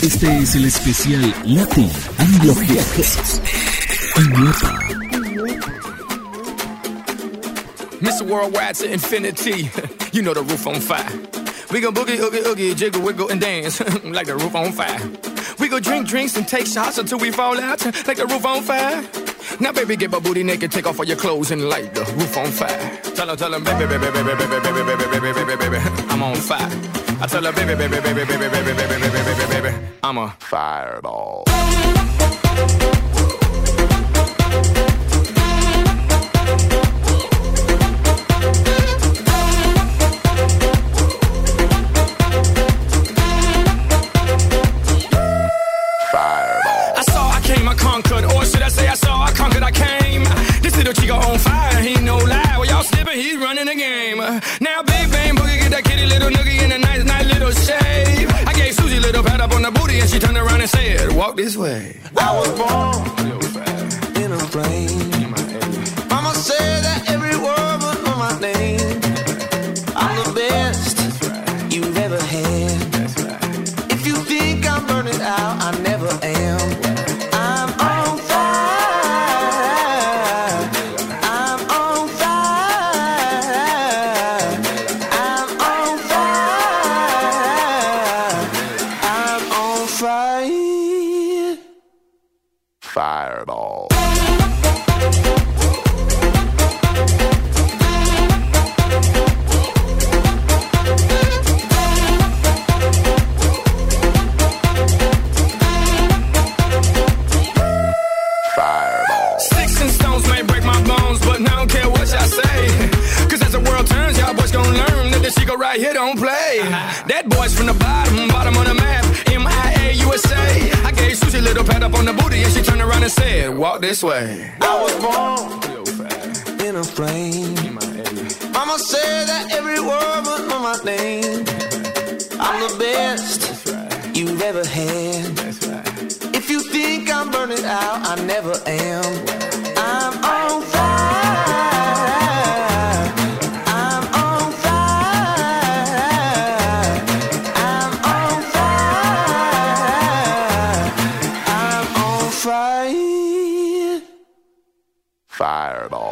Este es el especial Latin Anglo Hits. Mr. Worldwide to infinity. you know the roof on fire. We go boogie, oogie, oogie, jiggle, wiggle, and dance like the roof on fire. We go drink drinks and take shots until we fall out like the roof on fire. Now, baby, get my booty naked, take off all your clothes and light the roof on fire. Tell her, tell her, baby, baby, baby, baby, baby, baby, baby, baby, baby, baby, I'm on fire. I tell her, baby, baby, baby, baby, baby, baby, baby, baby, baby, baby, I'm a fireball. And said, Walk this way. I was born in a plane. Mama said that every word know my name. fire at all.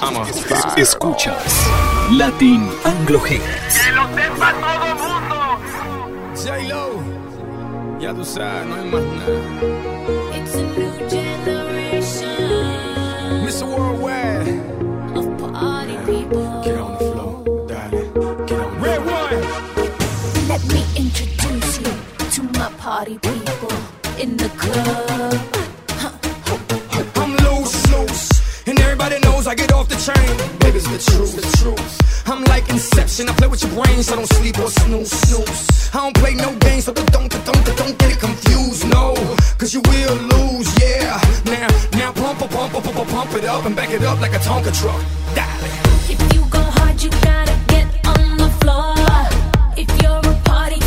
Baby, baby, I'm on fire. Escuchas Latin Anglo Hits. J-Lo, ya tú sabes, no hay más nada. It's a new generation Mr. Worldwide, of party people. get on the floor, darling, get on. RedOne. Let me introduce you to my party people in the club. I get off the train. Baby, it's the truth, the truth. I'm like Inception, I play with your brain, so don't sleep or snooze, snooze. I don't play no games, so don't, don't, don't, don't get it confused, no. Cause you will lose, yeah. Now, now pump, pump, pump, pump, pump, it up and back it up like a Tonka truck. If you go hard, you gotta get on the floor. If you're a party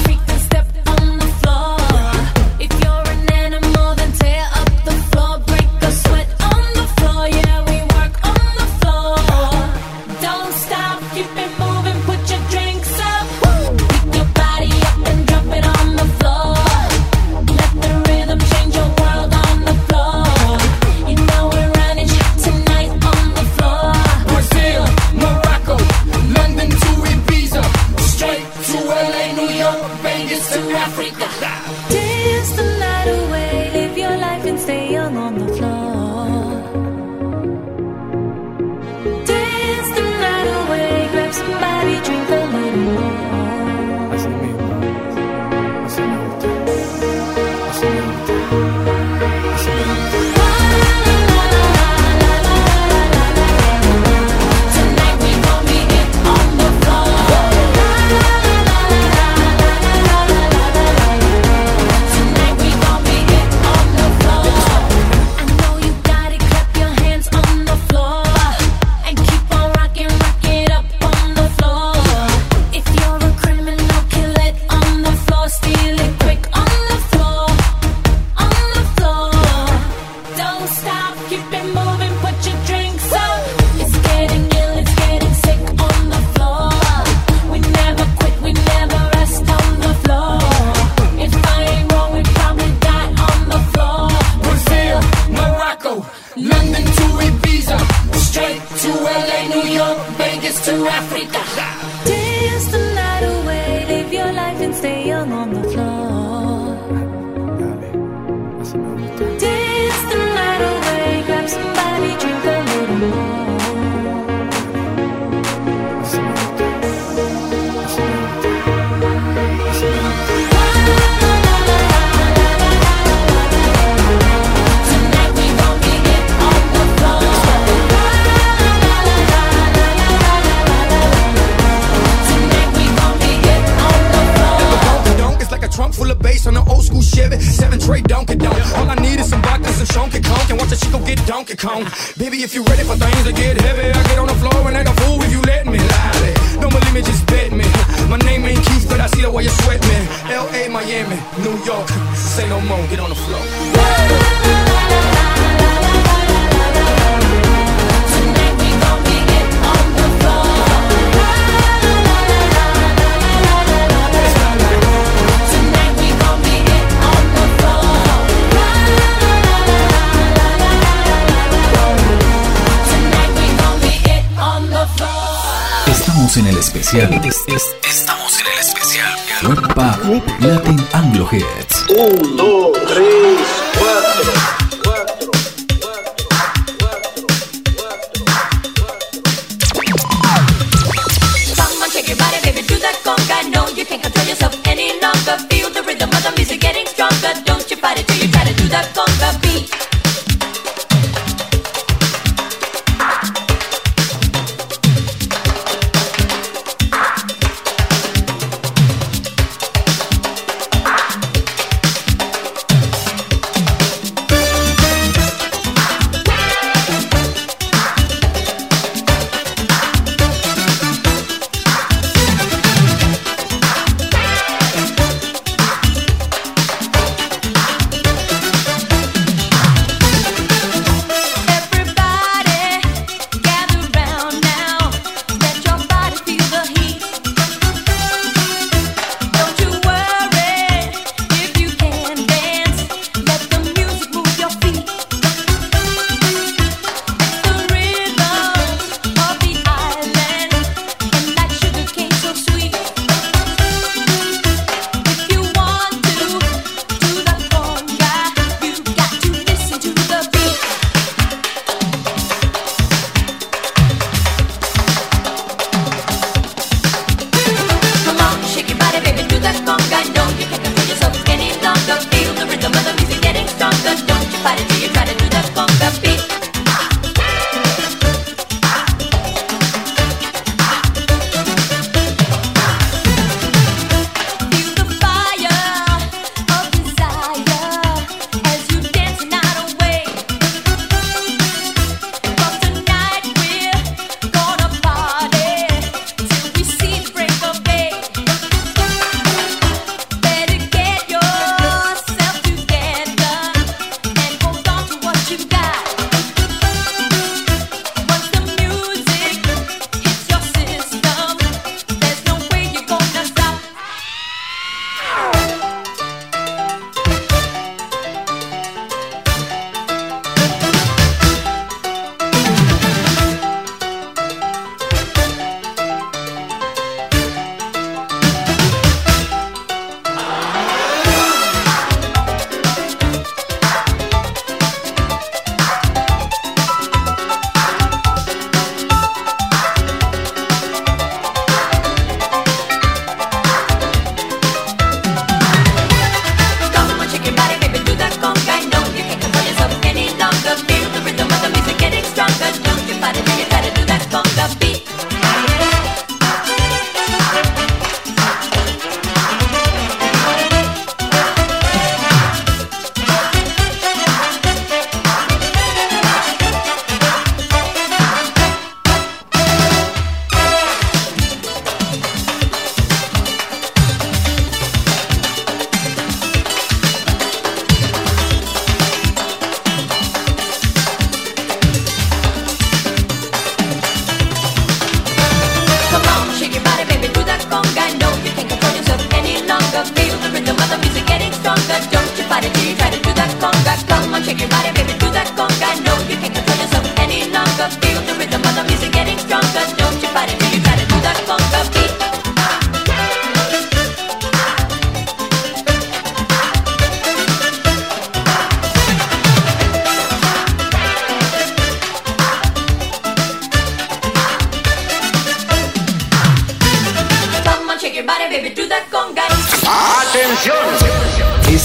baby. Seven tray Donkey Donk. All I need is some vodka, some chunky Conk, and watch the chico get Donkey Kong. Baby, if you ready for things to get heavy, I get on the floor and act a fool if you let me. Lie. Don't believe me, just bet me. My name ain't Keith, but I see the way you sweat me. L.A., Miami, New York. Say no more, get on the floor. En el especial. Estamos en el especial. Webpack Latin Anglo Hits. 1, 2, 3, 4. Yourself any longer, feel the rhythm of the music getting stronger. Don't you fight it till you try to do that conga.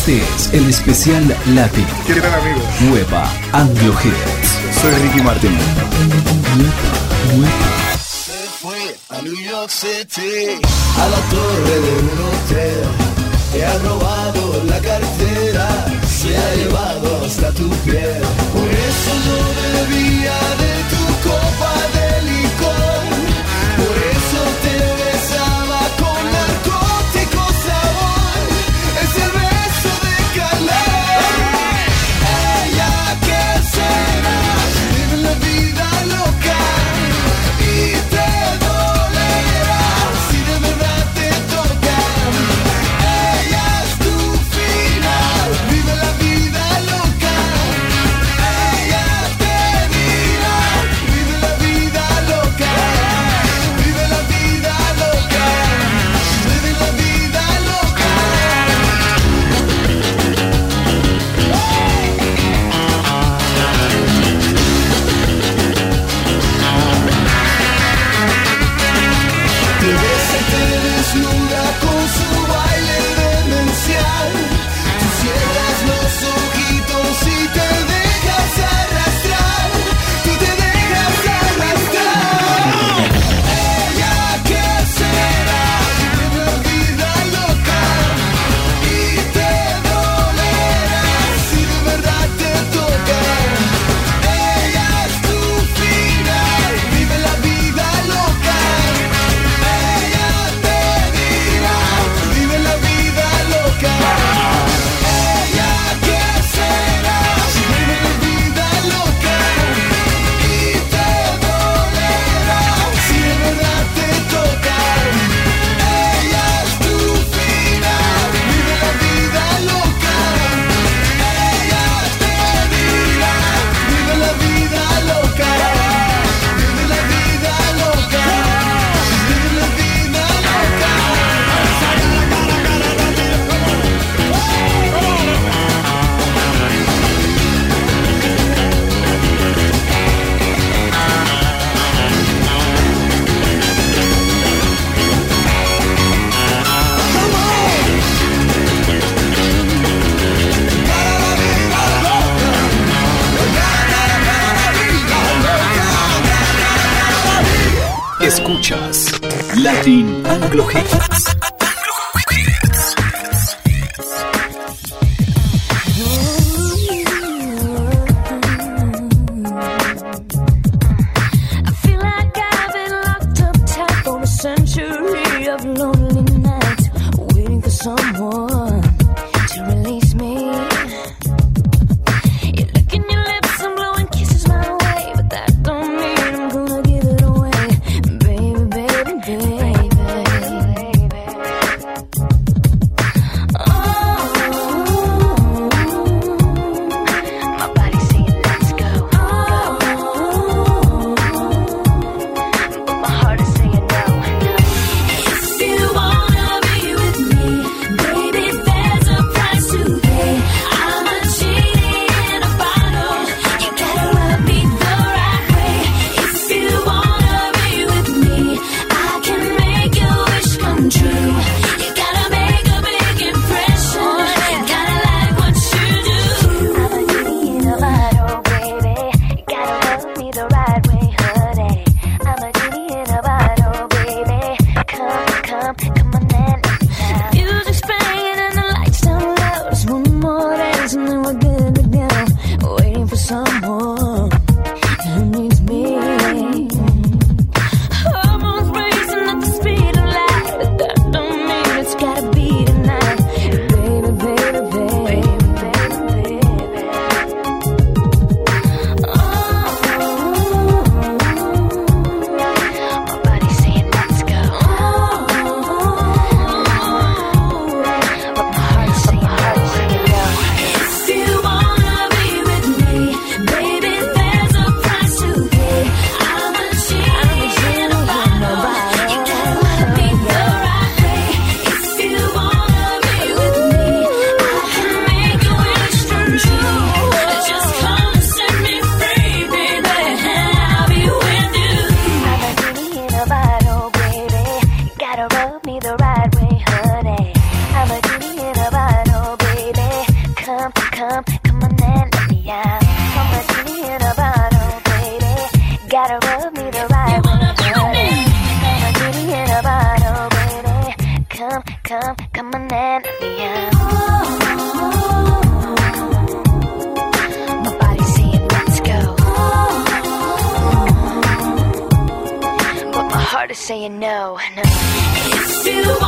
Este es el especial Latin. ¿Qué tal, amigos? Nueva Anglo Hits. Soy Ricky Martin. Nueva, nueva. Se fue a New York City, a la torre de un hotel. Te ha robado la cartera, se ha llevado hasta tu piel. Por eso yo bebía de tu copa de Escuchas Latin Anglo Hits. saying no, no.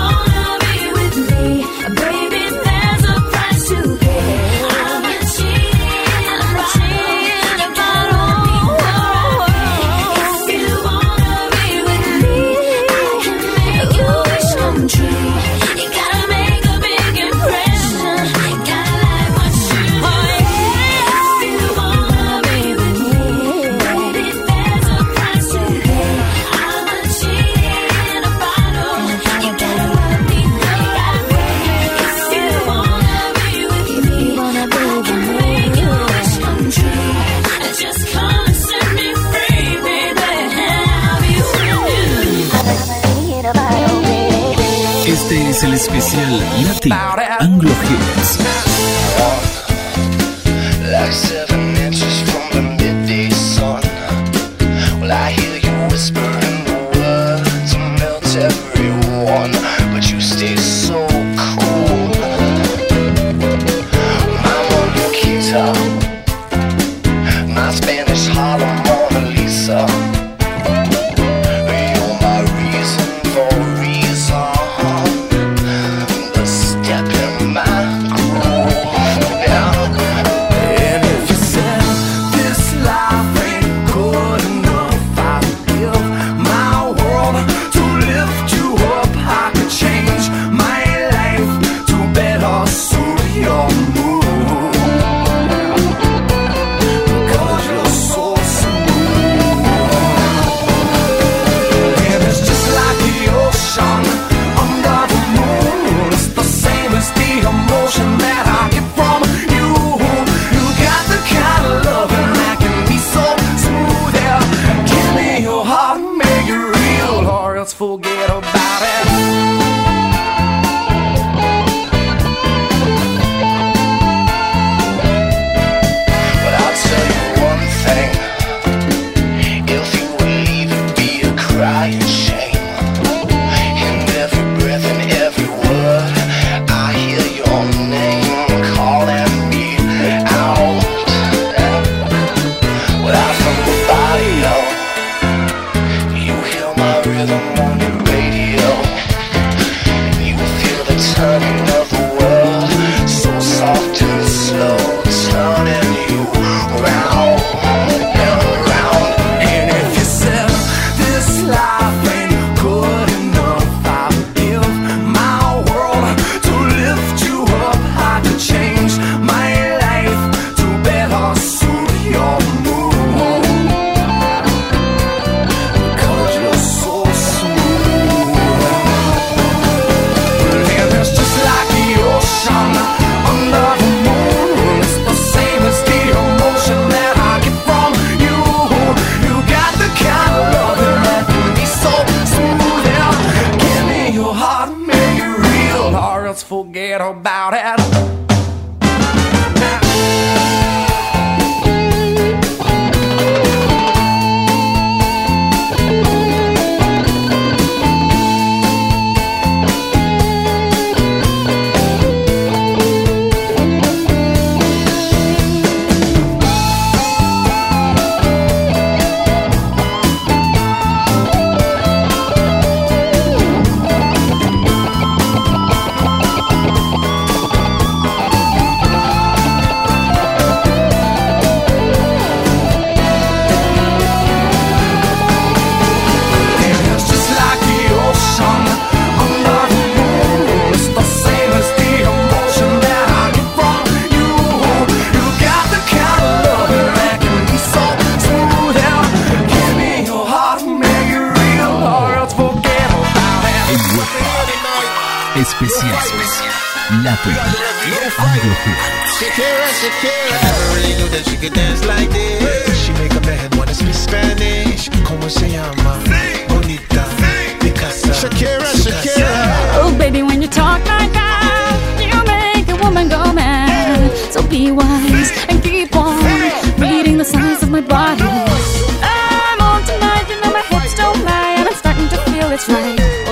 el especial Latin Anglo Hits.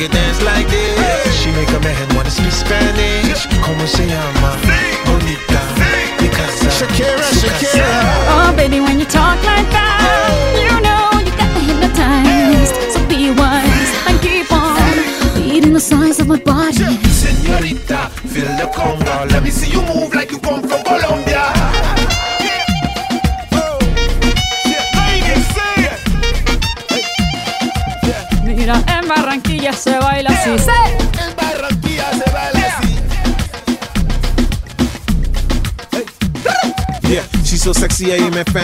She could dance like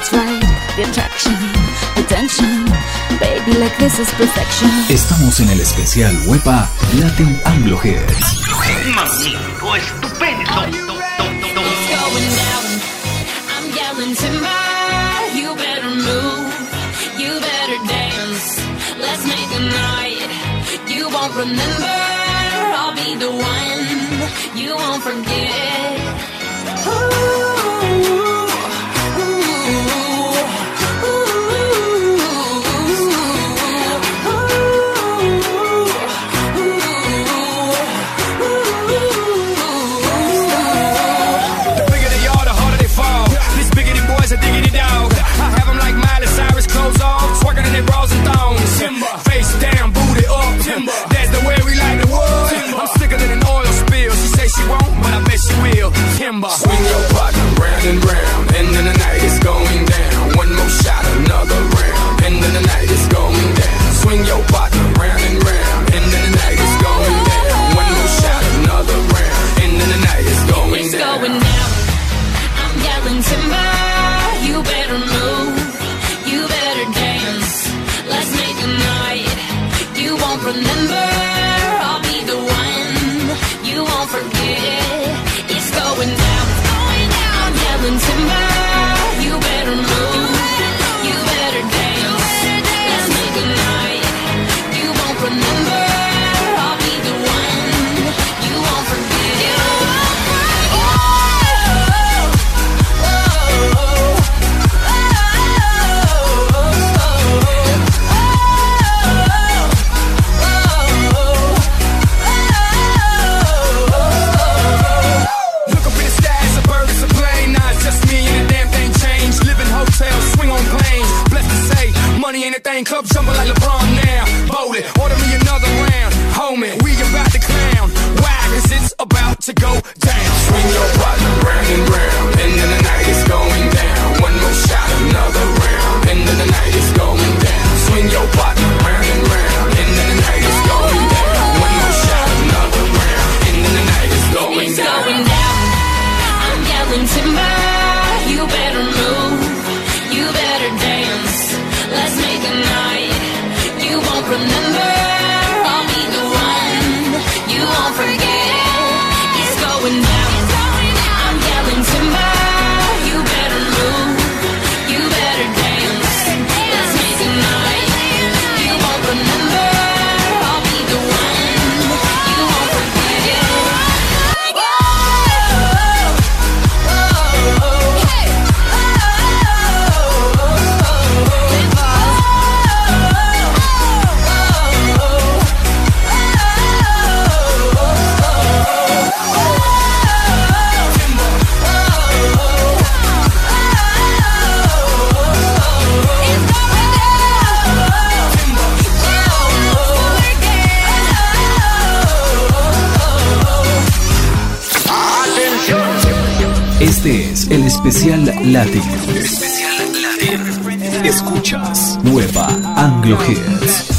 and I'm starting to feel it's right. The attraction, the tension. Baby, like this is perfection. Estamos en el especial Wepa Latin Anglo Hits. Magnífico, estupendo. It's going down. I'm yelling timber. You better move. You better dance. Let's make a night. You won't remember. And then the night is going down. Swing your partner round and round, and then the night is going down. One more shot, another round, and then the night is going It's down. going down. I'm yelling timber. Latin. Especial Latin. Escuchas Nueva Anglo Hits.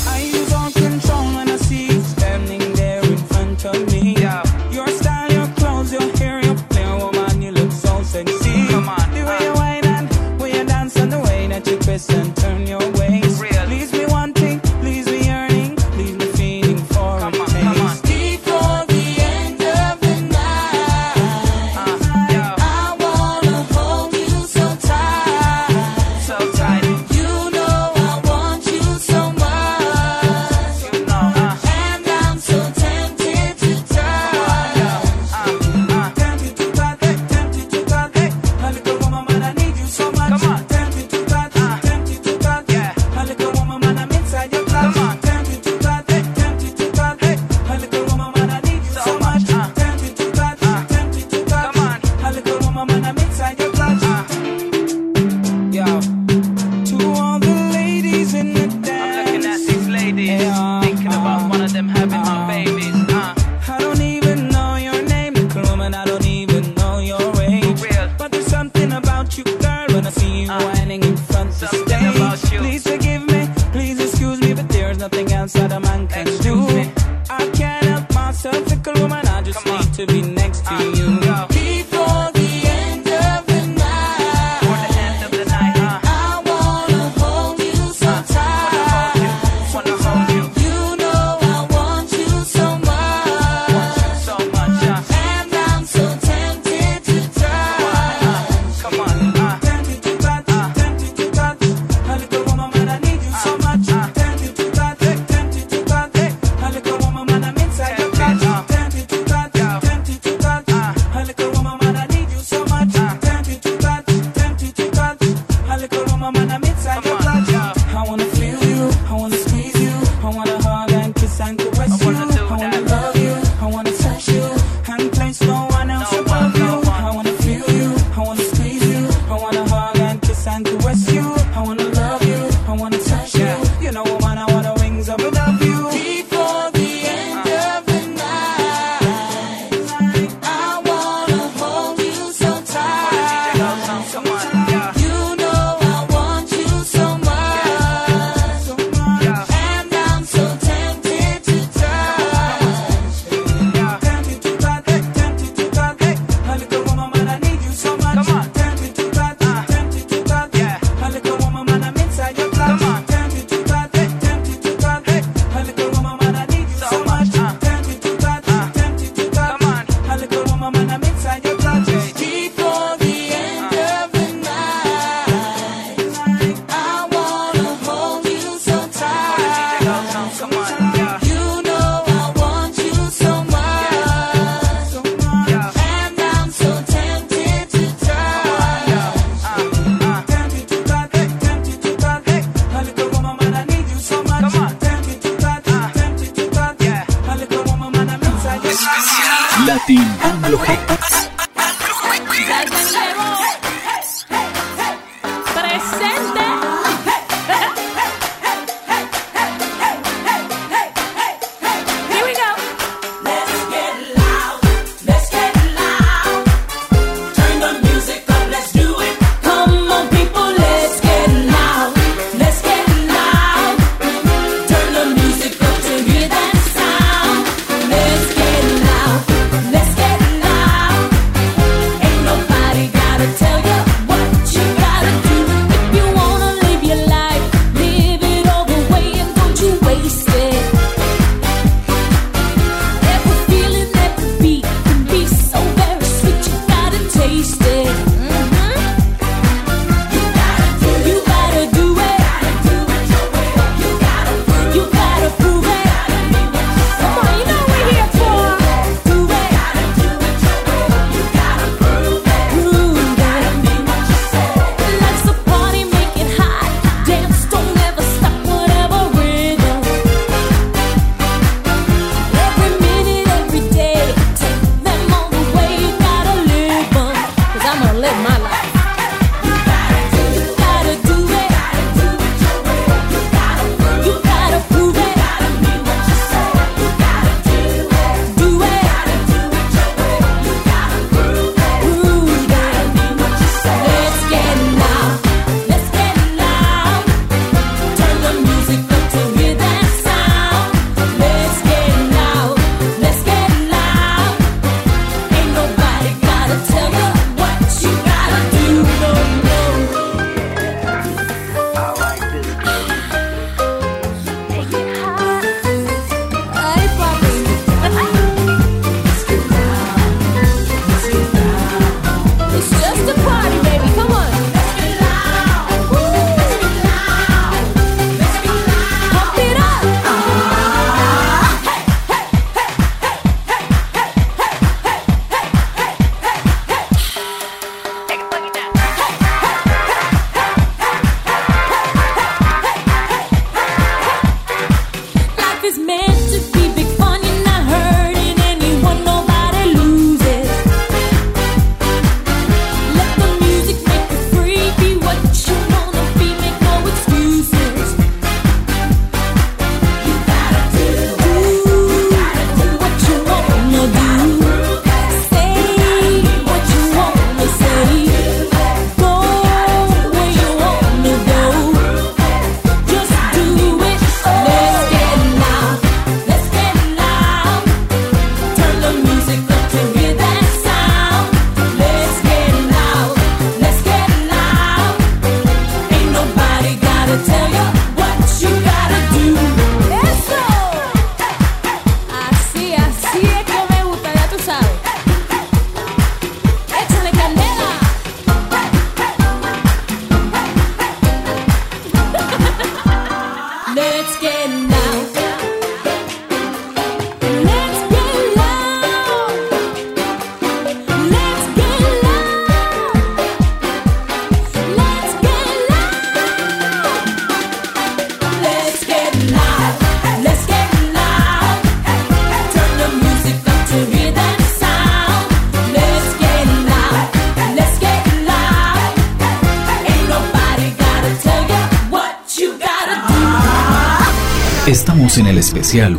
especial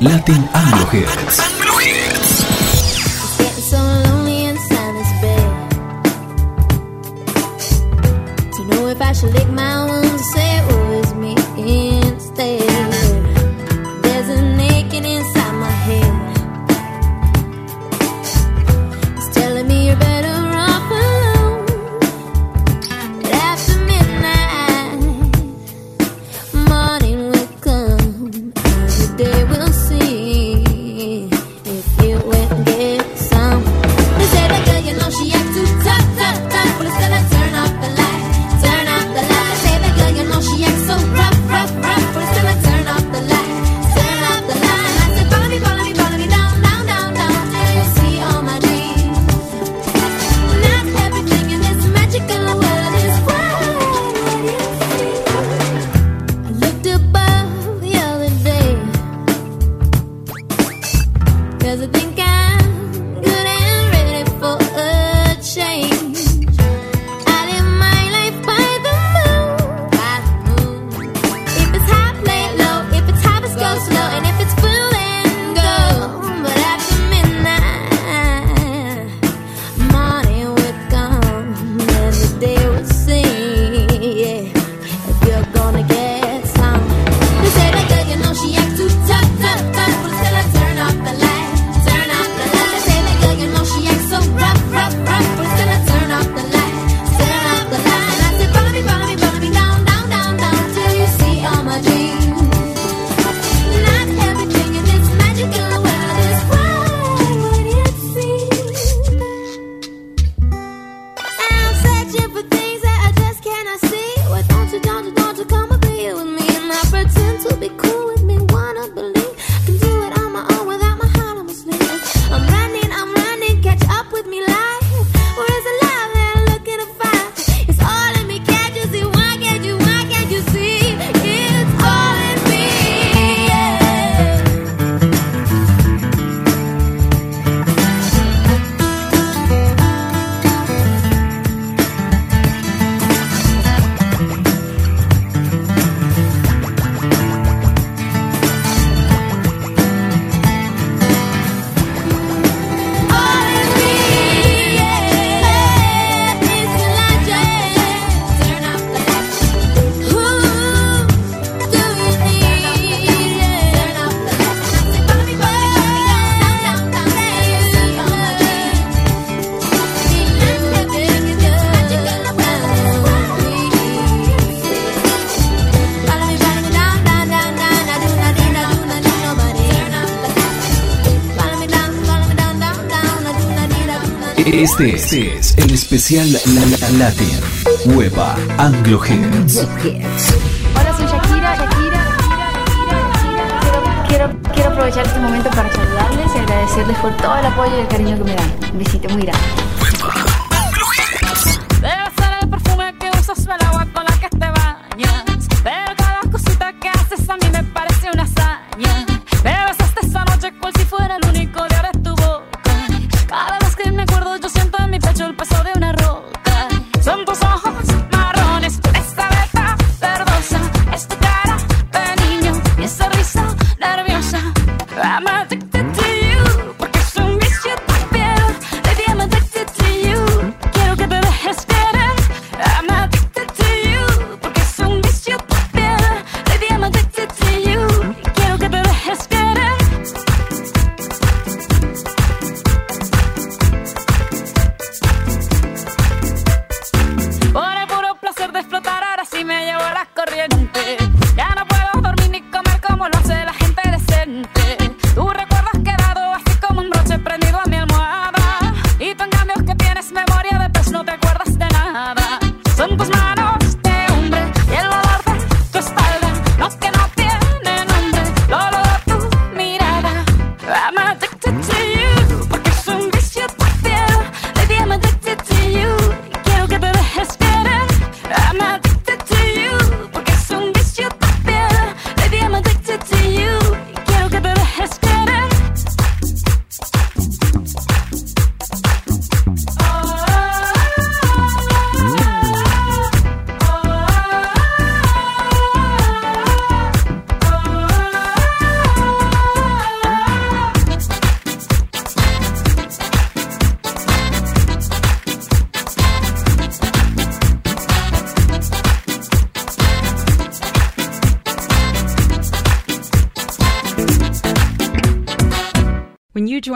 Latin Anglo Hits. Este es, el especial Latin, Hueva Anglo Hits. Hola, soy Shakira, Shakira, Shakira, Shakira. Quiero, quiero, aprovechar este momento para saludarles y agradecerles por todo el apoyo y el cariño que me dan. Un besito muy grande.